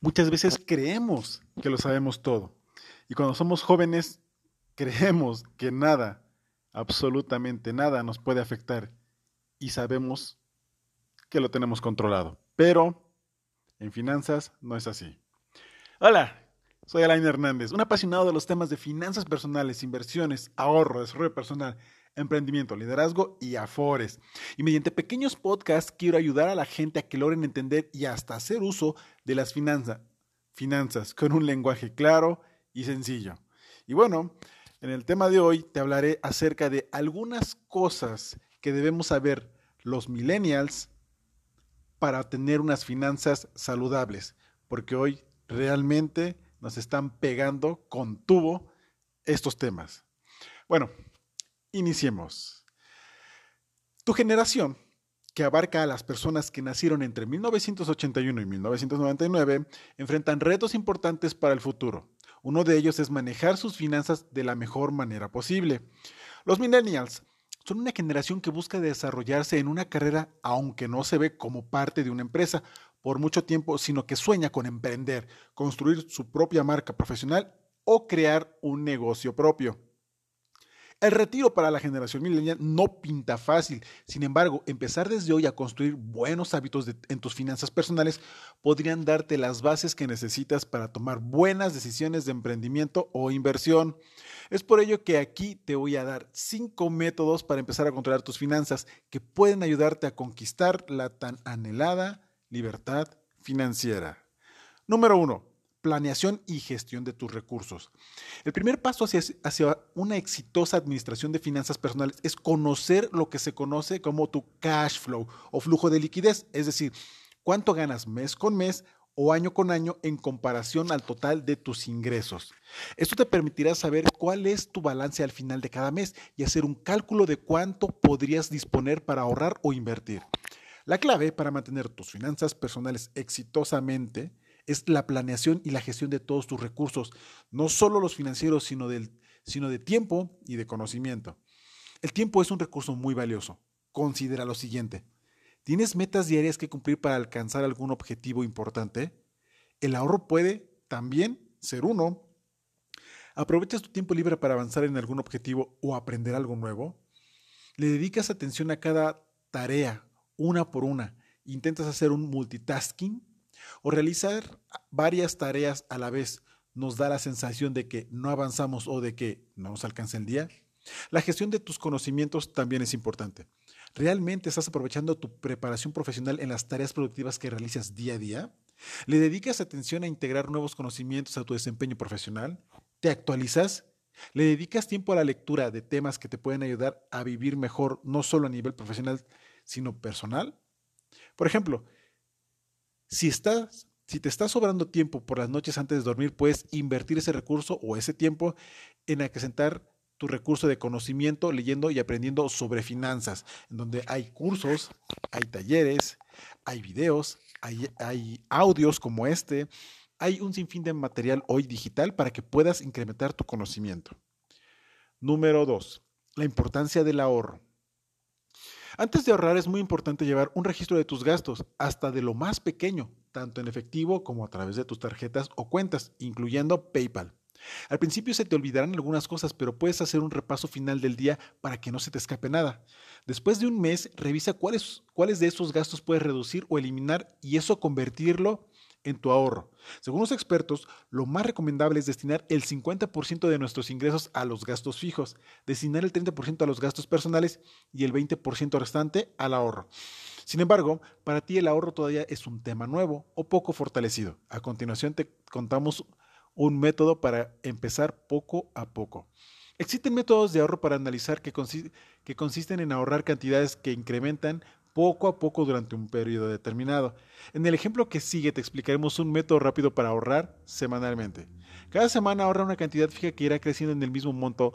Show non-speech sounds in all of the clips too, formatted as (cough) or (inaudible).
Muchas veces creemos que lo sabemos todo. Y cuando somos jóvenes, (laughs) creemos que nada, absolutamente nada nos puede afectar. Y sabemos que lo tenemos controlado. Pero en finanzas no es así. Hola, soy Alain Hernández, un apasionado de los temas de finanzas personales, inversiones, ahorro, desarrollo personal, emprendimiento, liderazgo y afores. Y mediante pequeños podcasts quiero ayudar a la gente a que logren entender y hasta hacer uso de las finanzas, finanzas con un lenguaje claro y sencillo. Y bueno, en el tema de hoy te hablaré acerca de algunas cosas que debemos saber los millennials para tener unas finanzas saludables, porque hoy realmente nos están pegando con tubo estos temas. Bueno, iniciemos. Tu generación, que abarca a las personas que nacieron entre 1981 y 1999, enfrentan retos importantes para el futuro. Uno de ellos es manejar sus finanzas de la mejor manera posible. Los millennials son una generación que busca desarrollarse en una carrera aunque no se ve como parte de una empresa por mucho tiempo, sino que sueña con emprender, construir su propia marca profesional o crear un negocio propio. El retiro para la generación milenial no pinta fácil. Sin embargo, empezar desde hoy a construir buenos hábitos en tus finanzas personales podrían darte las bases que necesitas para tomar buenas decisiones de emprendimiento o inversión. Es por ello que aquí te voy a dar cinco métodos para empezar a controlar tus finanzas que pueden ayudarte a conquistar la tan anhelada libertad financiera. Número uno, planeación y gestión de tus recursos. El primer paso hacia, una exitosa administración de finanzas personales es conocer lo que se conoce como tu cash flow o flujo de liquidez, es decir, cuánto ganas mes con mes o año con año en comparación al total de tus ingresos. Esto te permitirá saber cuál es tu balance al final de cada mes y hacer un cálculo de cuánto podrías disponer para ahorrar o invertir. La clave para mantener tus finanzas personales exitosamente es la planeación y la gestión de todos tus recursos, no solo los financieros, sino, del, sino de tiempo y de conocimiento. El tiempo es un recurso muy valioso. Considera lo siguiente. ¿Tienes metas diarias que cumplir para alcanzar algún objetivo importante? El ahorro puede también ser uno. ¿Aprovechas tu tiempo libre para avanzar en algún objetivo o aprender algo nuevo? ¿Le dedicas atención a cada tarea, una por una? ¿Intentas hacer un multitasking? ¿O realizar varias tareas a la vez nos da la sensación de que no avanzamos o de que no nos alcanza el día? La gestión de tus conocimientos también es importante. ¿Realmente estás aprovechando tu preparación profesional en las tareas productivas que realizas día a día? ¿Le dedicas atención a integrar nuevos conocimientos a tu desempeño profesional? ¿Te actualizas? ¿Le dedicas tiempo a la lectura de temas que te pueden ayudar a vivir mejor, no solo a nivel profesional, sino personal? Por ejemplo, si, estás, si te está sobrando tiempo por las noches antes de dormir, puedes invertir ese recurso o ese tiempo en acrecentar tu recurso de conocimiento leyendo y aprendiendo sobre finanzas, en donde hay cursos, hay talleres, hay videos, hay, audios como este, hay un sinfín de material hoy digital para que puedas incrementar tu conocimiento. Número 2. La importancia del ahorro. Antes de ahorrar es muy importante llevar un registro de tus gastos, hasta de lo más pequeño, tanto en efectivo como a través de tus tarjetas o cuentas, incluyendo PayPal. Al principio se te olvidarán algunas cosas, pero puedes hacer un repaso final del día para que no se te escape nada. Después de un mes, revisa cuáles, de esos gastos puedes reducir o eliminar y eso convertirlo en tu ahorro. Según los expertos, lo más recomendable es destinar el 50% de nuestros ingresos a los gastos fijos, destinar el 30% a los gastos personales y el 20% restante al ahorro. Sin embargo, para ti el ahorro todavía es un tema nuevo o poco fortalecido. A continuación te contamos un método para empezar poco a poco. Existen métodos de ahorro para analizar que, consisten en ahorrar cantidades que incrementan poco a poco durante un periodo determinado. En el ejemplo que sigue te explicaremos un método rápido para ahorrar semanalmente. Cada semana ahorra una cantidad fija que irá creciendo en el mismo monto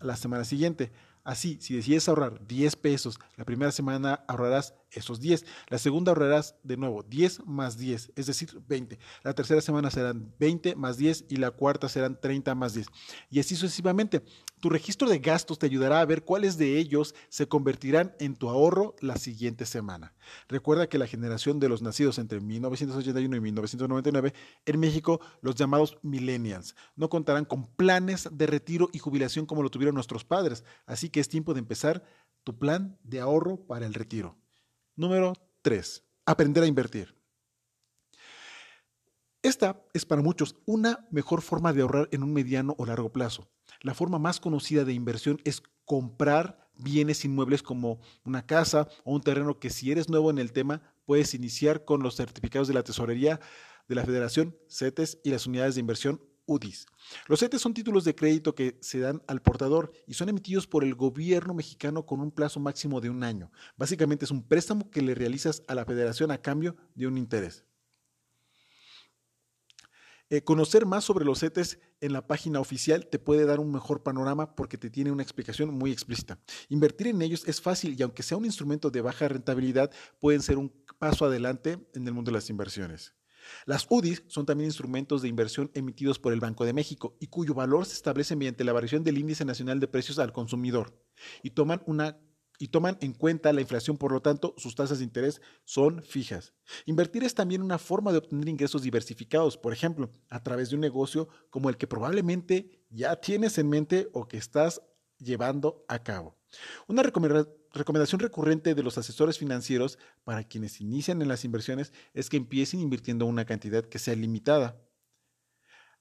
la semana siguiente. Así, si decides ahorrar 10 pesos, la primera semana ahorrarás esos 10. La segunda ahorrarás de nuevo 10 más 10, es decir, 20. La tercera semana serán 20 más 10 y la cuarta serán 30 más 10. Y así sucesivamente. Tu registro de gastos te ayudará a ver cuáles de ellos se convertirán en tu ahorro la siguiente semana. Recuerda que la generación de los nacidos entre 1981 y 1999 en México, los llamados millennials, no contarán con planes de retiro y jubilación como lo tuvieron nuestros padres. Así que es tiempo de empezar tu plan de ahorro para el retiro. Número 3. Aprender a invertir. Esta es para muchos una mejor forma de ahorrar en un mediano o largo plazo. La forma más conocida de inversión es comprar bienes inmuebles como una casa o un terreno que si eres nuevo en el tema puedes iniciar con los certificados de la tesorería de la Federación, CETES y las unidades de inversión UDIs. Los CETES son títulos de crédito que se dan al portador y son emitidos por el gobierno mexicano con un plazo máximo de un año. Básicamente es un préstamo que le realizas a la federación a cambio de un interés. Eh, conocer más sobre los CETES en la página oficial te puede dar un mejor panorama porque te tiene una explicación muy explícita. Invertir en ellos es fácil y aunque sea un instrumento de baja rentabilidad, pueden ser un paso adelante en el mundo de las inversiones. Las UDIs son también instrumentos de inversión emitidos por el Banco de México y cuyo valor se establece mediante la variación del índice nacional de precios al consumidor y toman una y toman en cuenta la inflación, por lo tanto, sus tasas de interés son fijas. Invertir es también una forma de obtener ingresos diversificados, por ejemplo, a través de un negocio como el que probablemente ya tienes en mente o que estás llevando a cabo. Una recomendación recurrente de los asesores financieros para quienes inician en las inversiones es que empiecen invirtiendo una cantidad que sea limitada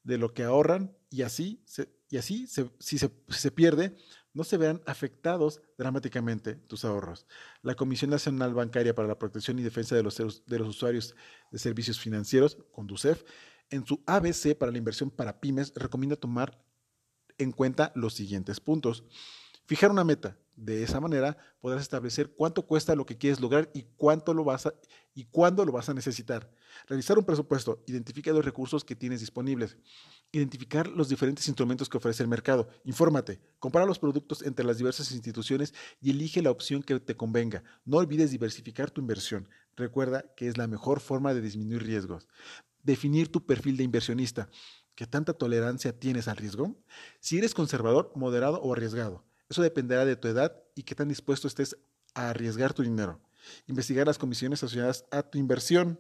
de lo que ahorran y así, y así si se pierde, no se vean afectados dramáticamente tus ahorros. La Comisión Nacional Bancaria para la Protección y Defensa de los, de los Usuarios de Servicios Financieros, CONDUCEF, en su ABC para la inversión para pymes, recomienda tomar en cuenta los siguientes puntos. Fijar una meta. De esa manera podrás establecer cuánto cuesta lo que quieres lograr y cuánto lo vas a, y cuándo lo vas a necesitar. Realizar un presupuesto. Identifica los recursos que tienes disponibles. Identificar los diferentes instrumentos que ofrece el mercado. Infórmate. Compara los productos entre las diversas instituciones y elige la opción que te convenga. No olvides diversificar tu inversión. Recuerda que es la mejor forma de disminuir riesgos. Definir tu perfil de inversionista. ¿Qué tanta tolerancia tienes al riesgo? Si eres conservador, moderado o arriesgado. Eso dependerá de tu edad y qué tan dispuesto estés a arriesgar tu dinero. Investigar las comisiones asociadas a tu inversión.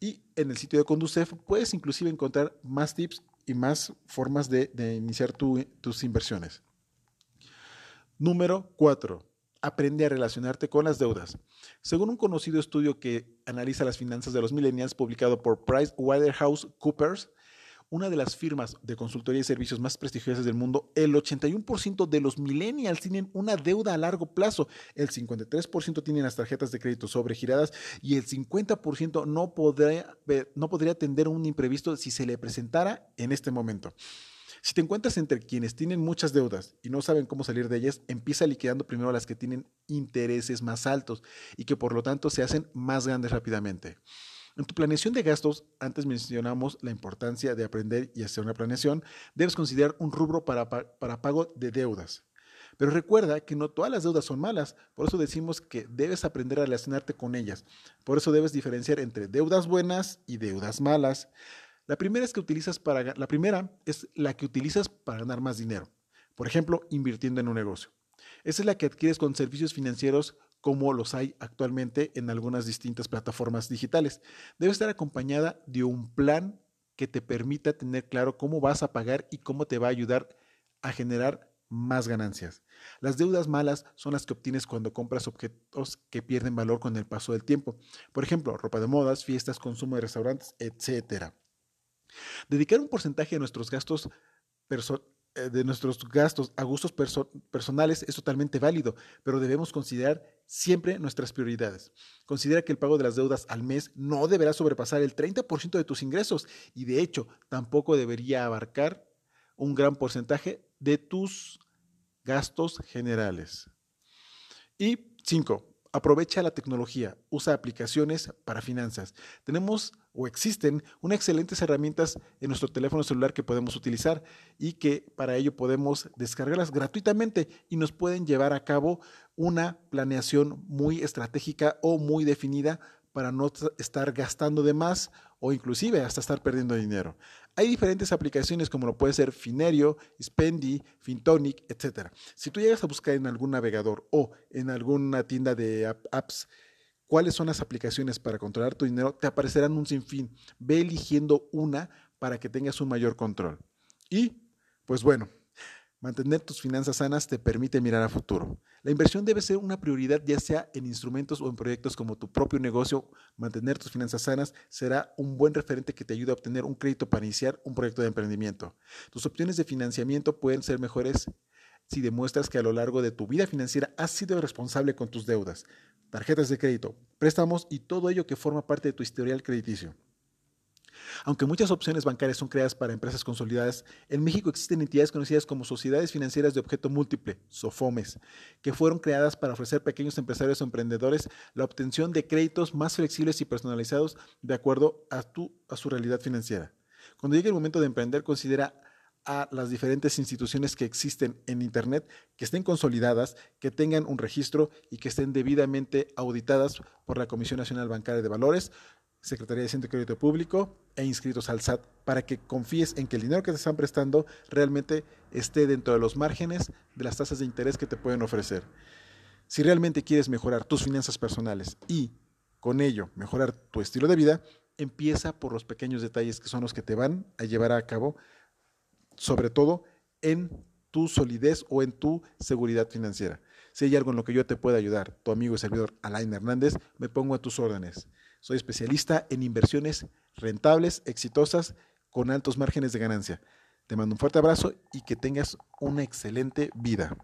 Y en el sitio de Conducef puedes inclusive encontrar más tips y más formas de, iniciar tus inversiones. Número 4. Aprende a relacionarte con las deudas. Según un conocido estudio que analiza las finanzas de los millennials publicado por PricewaterhouseCoopers, una de las firmas de consultoría y servicios más prestigiosas del mundo, el 81% de los millennials tienen una deuda a largo plazo, el 53% tienen las tarjetas de crédito sobregiradas y el 50% no podría, no podría atender un imprevisto si se le presentara en este momento. Si te encuentras entre quienes tienen muchas deudas y no saben cómo salir de ellas, empieza liquidando primero las que tienen intereses más altos y que por lo tanto se hacen más grandes rápidamente. En tu planeación de gastos, antes mencionamos la importancia de aprender y hacer una planeación, debes considerar un rubro para, para pago de deudas. Pero recuerda que no todas las deudas son malas, por eso decimos que debes aprender a relacionarte con ellas. Por eso debes diferenciar entre deudas buenas y deudas malas. La primera es que utilizas para la primera es la que utilizas para ganar más dinero. Por ejemplo, invirtiendo en un negocio. Esa es la que adquieres con servicios financieros como los hay actualmente en algunas distintas plataformas digitales. Debe estar acompañada de un plan que te permita tener claro cómo vas a pagar y cómo te va a ayudar a generar más ganancias. Las deudas malas son las que obtienes cuando compras objetos que pierden valor con el paso del tiempo. Por ejemplo, ropa de modas, fiestas, consumo de restaurantes, etc. Dedicar un porcentaje de nuestros gastos eh, de nuestros gastos a gustos personales es totalmente válido, pero debemos considerar siempre nuestras prioridades. Considera que el pago de las deudas al mes no deberá sobrepasar el 30% de tus ingresos y de hecho tampoco debería abarcar un gran porcentaje de tus gastos generales. Y cinco, Aprovecha la tecnología, usa aplicaciones para finanzas. Tenemos o existen unas excelentes herramientas en nuestro teléfono celular que podemos utilizar y que para ello podemos descargarlas gratuitamente y nos pueden llevar a cabo una planeación muy estratégica o muy definida para no estar gastando de más o inclusive hasta estar perdiendo dinero. Hay diferentes aplicaciones como lo puede ser Finerio, Spendy, Fintonic, etc. Si tú llegas a buscar en algún navegador o en alguna tienda de apps cuáles son las aplicaciones para controlar tu dinero, te aparecerán un sinfín. Ve eligiendo una para que tengas un mayor control. Y, pues bueno, Mantener tus finanzas sanas te permite mirar a futuro. La inversión debe ser una prioridad ya sea en instrumentos o en proyectos como tu propio negocio. Mantener tus finanzas sanas será un buen referente que te ayude a obtener un crédito para iniciar un proyecto de emprendimiento. Tus opciones de financiamiento pueden ser mejores si demuestras que a lo largo de tu vida financiera has sido responsable con tus deudas, tarjetas de crédito, préstamos y todo ello que forma parte de tu historial crediticio. Aunque muchas opciones bancarias son creadas para empresas consolidadas, en México existen entidades conocidas como Sociedades Financieras de Objeto Múltiple, SOFOMES, que fueron creadas para ofrecer a pequeños empresarios o emprendedores la obtención de créditos más flexibles y personalizados de acuerdo a, a su realidad financiera. Cuando llegue el momento de emprender, considera a las diferentes instituciones que existen en Internet, que estén consolidadas, que tengan un registro y que estén debidamente auditadas por la Comisión Nacional Bancaria de Valores, Secretaría de Hacienda y Crédito Público e inscritos al SAT para que confíes en que el dinero que te están prestando realmente esté dentro de los márgenes de las tasas de interés que te pueden ofrecer. Si realmente quieres mejorar tus finanzas personales y con ello mejorar tu estilo de vida, empieza por los pequeños detalles que son los que te van a llevar a cabo, sobre todo en tu solidez o en tu seguridad financiera. Si hay algo en lo que yo te pueda ayudar, tu amigo y servidor Alain Hernández, me pongo a tus órdenes. Soy especialista en inversiones rentables, exitosas, con altos márgenes de ganancia. Te mando un fuerte abrazo y que tengas una excelente vida.